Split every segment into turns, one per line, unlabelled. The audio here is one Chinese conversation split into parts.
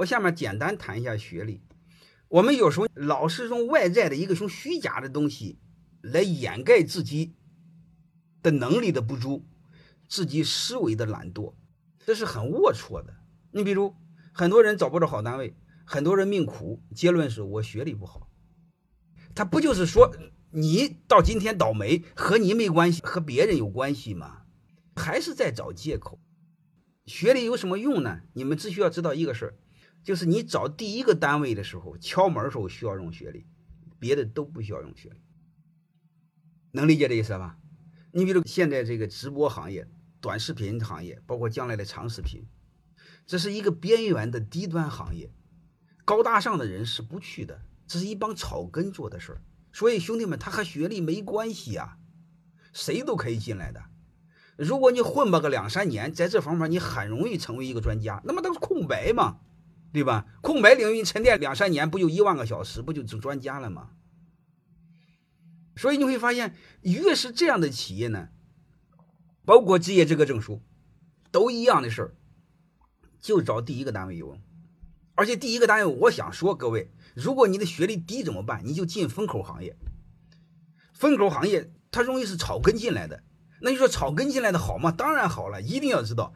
我下面简单谈一下学历。我们有时候老是用外在的一个从虚假的东西来掩盖自己的能力的不足，自己思维的懒惰，这是很龌龊的。你比如，很多人找不着好单位，很多人命苦，结论是我学历不好。他不就是说你到今天倒霉和你没关系，和别人有关系吗？还是在找借口。学历有什么用呢？你们只需要知道一个事儿。就是你找第一个单位的时候，敲门的时候需要用学历，别的都不需要用学历。能理解这意思吧？你比如现在这个直播行业、短视频行业，包括将来的长视频，这是一个边缘的低端行业，高大上的人是不去的，这是一帮草根做的事儿。所以兄弟们，他和学历没关系啊，谁都可以进来的。如果你混吧个两三年，在这方面你很容易成为一个专家，那么都是空白嘛。对吧？空白领域沉淀两三年，不就一万个小时，不就成专家了吗？所以你会发现，越是这样的企业呢，包括职业资格证书，都一样的事儿，就找第一个单位有用。而且第一个单位，我想说各位，如果你的学历低怎么办？你就进风口行业。风口行业它容易是草根进来的，那你说草根进来的好吗？当然好了，一定要知道。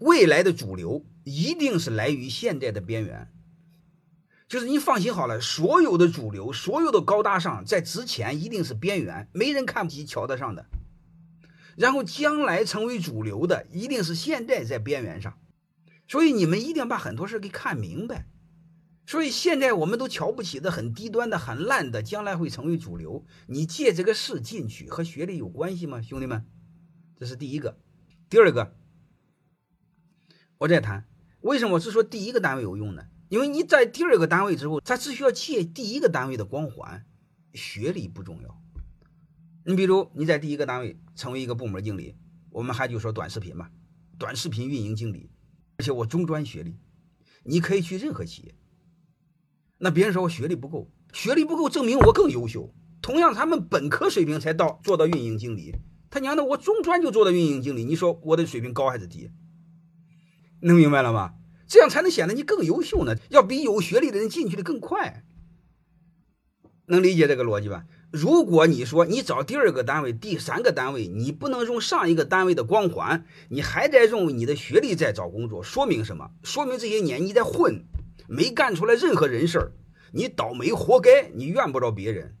未来的主流一定是来于现在的边缘，就是你放心好了，所有的主流，所有的高大上，在之前一定是边缘，没人看不起、瞧得上的。然后将来成为主流的，一定是现在在边缘上。所以你们一定要把很多事给看明白。所以现在我们都瞧不起的、很低端的、很烂的，将来会成为主流。你借这个事进去，和学历有关系吗，兄弟们？这是第一个，第二个。我再谈，为什么我是说第一个单位有用呢？因为你在第二个单位之后，他只需要借第一个单位的光环，学历不重要。你比如你在第一个单位成为一个部门经理，我们还就说短视频嘛，短视频运营经理，而且我中专学历，你可以去任何企业。那别人说我学历不够，学历不够证明我更优秀。同样，他们本科水平才到做到运营经理，他娘的我中专就做到运营经理，你说我的水平高还是低？能明白了吗？这样才能显得你更优秀呢，要比有学历的人进去的更快。能理解这个逻辑吧？如果你说你找第二个单位、第三个单位，你不能用上一个单位的光环，你还在用你的学历在找工作，说明什么？说明这些年你在混，没干出来任何人事儿，你倒霉活该，你怨不着别人。